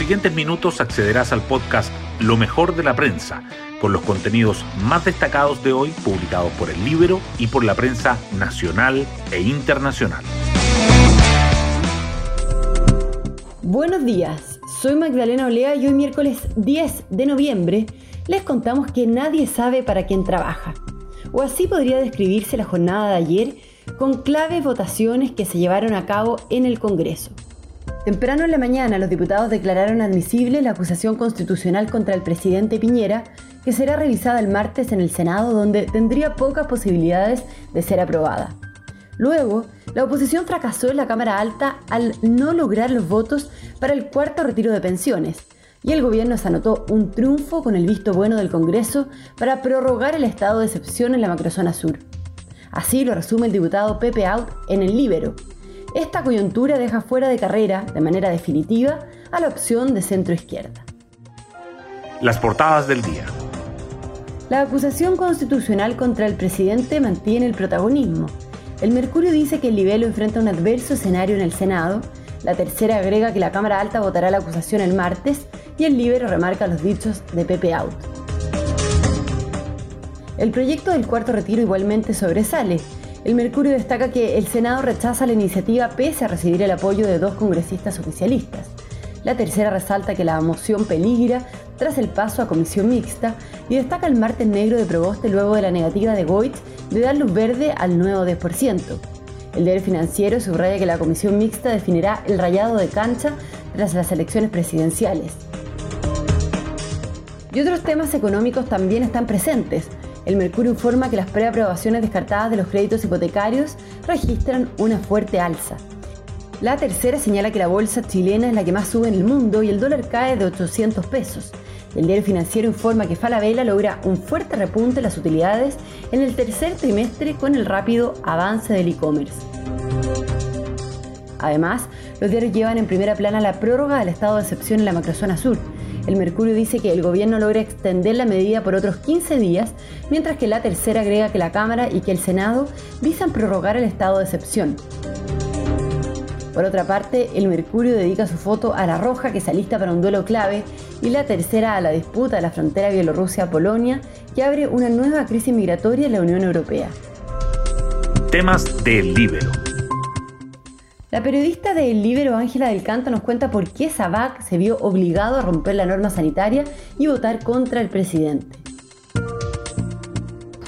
siguientes minutos accederás al podcast Lo mejor de la prensa, con los contenidos más destacados de hoy publicados por el Libro y por la prensa nacional e internacional. Buenos días, soy Magdalena Olea y hoy miércoles 10 de noviembre les contamos que nadie sabe para quién trabaja. O así podría describirse la jornada de ayer con claves votaciones que se llevaron a cabo en el Congreso. Temprano en la mañana los diputados declararon admisible la acusación constitucional contra el presidente Piñera, que será revisada el martes en el Senado, donde tendría pocas posibilidades de ser aprobada. Luego, la oposición fracasó en la Cámara Alta al no lograr los votos para el cuarto retiro de pensiones, y el gobierno se anotó un triunfo con el visto bueno del Congreso para prorrogar el estado de excepción en la macrozona sur. Así lo resume el diputado Pepe Out en el Libero. Esta coyuntura deja fuera de carrera, de manera definitiva, a la opción de centro izquierda. Las portadas del día. La acusación constitucional contra el presidente mantiene el protagonismo. El Mercurio dice que el Libelo enfrenta un adverso escenario en el Senado, la tercera agrega que la Cámara Alta votará la acusación el martes y el Libero remarca los dichos de Pepe Out. El proyecto del cuarto retiro igualmente sobresale. El Mercurio destaca que el Senado rechaza la iniciativa pese a recibir el apoyo de dos congresistas oficialistas. La tercera resalta que la moción peligra tras el paso a comisión mixta y destaca el martes negro de Proboste luego de la negativa de Goitz de dar luz verde al nuevo 10%. El diario financiero subraya que la comisión mixta definirá el rayado de cancha tras las elecciones presidenciales. Y otros temas económicos también están presentes. El Mercurio informa que las preaprobaciones descartadas de los créditos hipotecarios registran una fuerte alza. La tercera señala que la bolsa chilena es la que más sube en el mundo y el dólar cae de 800 pesos. El diario financiero informa que Falabella logra un fuerte repunte en las utilidades en el tercer trimestre con el rápido avance del e-commerce. Además, los diarios llevan en primera plana la prórroga del estado de excepción en la macrozona sur, el Mercurio dice que el gobierno logra extender la medida por otros 15 días, mientras que la tercera agrega que la Cámara y que el Senado visan prorrogar el estado de excepción. Por otra parte, el Mercurio dedica su foto a la roja que se alista para un duelo clave y la tercera a la disputa de la frontera Bielorrusia-Polonia que abre una nueva crisis migratoria en la Unión Europea. Temas del Libero. La periodista del Libero Ángela del Canto nos cuenta por qué Sabac se vio obligado a romper la norma sanitaria y votar contra el presidente.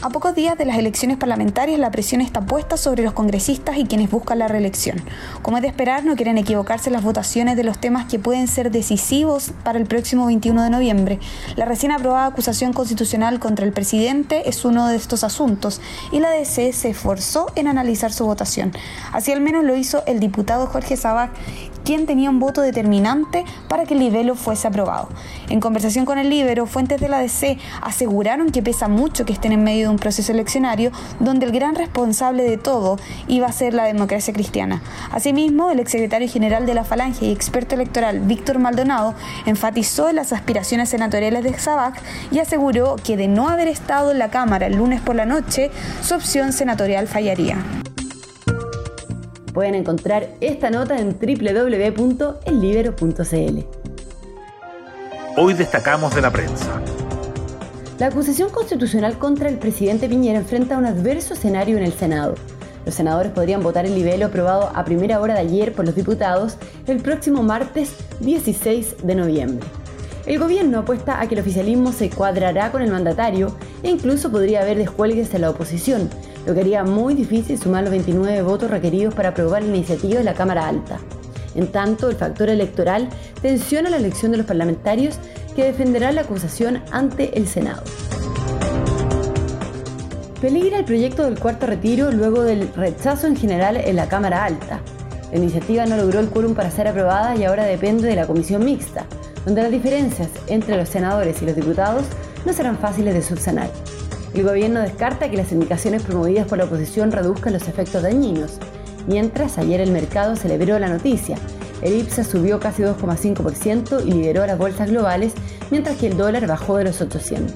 A pocos días de las elecciones parlamentarias, la presión está puesta sobre los congresistas y quienes buscan la reelección. Como es de esperar, no quieren equivocarse las votaciones de los temas que pueden ser decisivos para el próximo 21 de noviembre. La recién aprobada acusación constitucional contra el presidente es uno de estos asuntos y la DC se esforzó en analizar su votación. Así al menos lo hizo el diputado Jorge Sabac, quien tenía un voto determinante para que el libelo fuese aprobado. En conversación con el libero, fuentes de la DC aseguraron que pesa mucho que estén en medio de un proceso eleccionario donde el gran responsable de todo iba a ser la democracia cristiana. Asimismo, el exsecretario general de la Falange y experto electoral Víctor Maldonado enfatizó en las aspiraciones senatoriales de Sabac y aseguró que de no haber estado en la Cámara el lunes por la noche, su opción senatorial fallaría. Pueden encontrar esta nota en www.ellibero.cl. Hoy destacamos de la prensa. La acusación constitucional contra el presidente Piñera enfrenta un adverso escenario en el Senado. Los senadores podrían votar el libelo aprobado a primera hora de ayer por los diputados el próximo martes 16 de noviembre. El gobierno apuesta a que el oficialismo se cuadrará con el mandatario e incluso podría haber descuelgues en la oposición, lo que haría muy difícil sumar los 29 votos requeridos para aprobar la iniciativa de la Cámara Alta. En tanto, el factor electoral tensiona la elección de los parlamentarios que defenderán la acusación ante el Senado. Peligra el proyecto del cuarto retiro luego del rechazo en general en la Cámara Alta. La iniciativa no logró el quórum para ser aprobada y ahora depende de la comisión mixta, donde las diferencias entre los senadores y los diputados no serán fáciles de subsanar. El gobierno descarta que las indicaciones promovidas por la oposición reduzcan los efectos dañinos, mientras ayer el mercado celebró la noticia. El IPSA subió casi 2,5% y lideró las bolsas globales, mientras que el dólar bajó de los 800.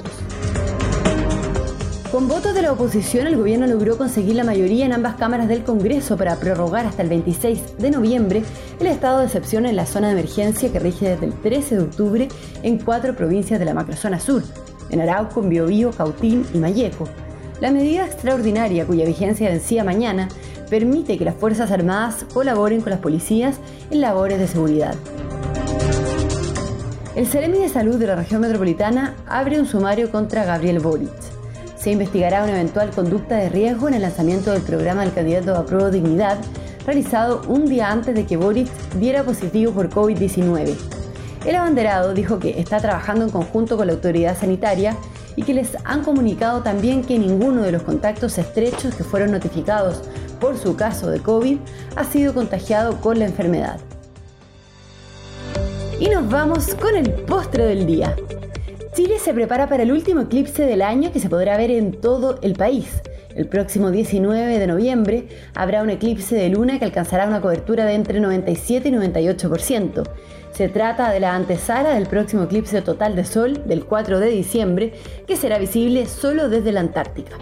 Con votos de la oposición, el gobierno logró conseguir la mayoría en ambas cámaras del Congreso para prorrogar hasta el 26 de noviembre el estado de excepción en la zona de emergencia que rige desde el 13 de octubre en cuatro provincias de la macrozona sur, en Arauco, Biobío, Cautín y Mayeco. La medida extraordinaria, cuya vigencia vencía mañana, permite que las Fuerzas Armadas colaboren con las policías en labores de seguridad. El Ceremi de Salud de la región metropolitana abre un sumario contra Gabriel Boric se investigará una eventual conducta de riesgo en el lanzamiento del programa del candidato a prueba dignidad, realizado un día antes de que Boris diera positivo por COVID-19. El abanderado dijo que está trabajando en conjunto con la autoridad sanitaria y que les han comunicado también que ninguno de los contactos estrechos que fueron notificados por su caso de COVID ha sido contagiado con la enfermedad. Y nos vamos con el postre del día. Chile se prepara para el último eclipse del año que se podrá ver en todo el país. El próximo 19 de noviembre habrá un eclipse de luna que alcanzará una cobertura de entre 97 y 98%. Se trata de la antesala del próximo eclipse total de sol del 4 de diciembre que será visible solo desde la Antártica.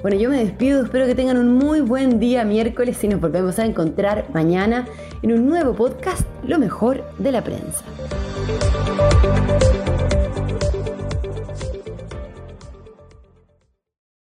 Bueno, yo me despido, espero que tengan un muy buen día miércoles y nos volvemos a encontrar mañana en un nuevo podcast, Lo mejor de la prensa.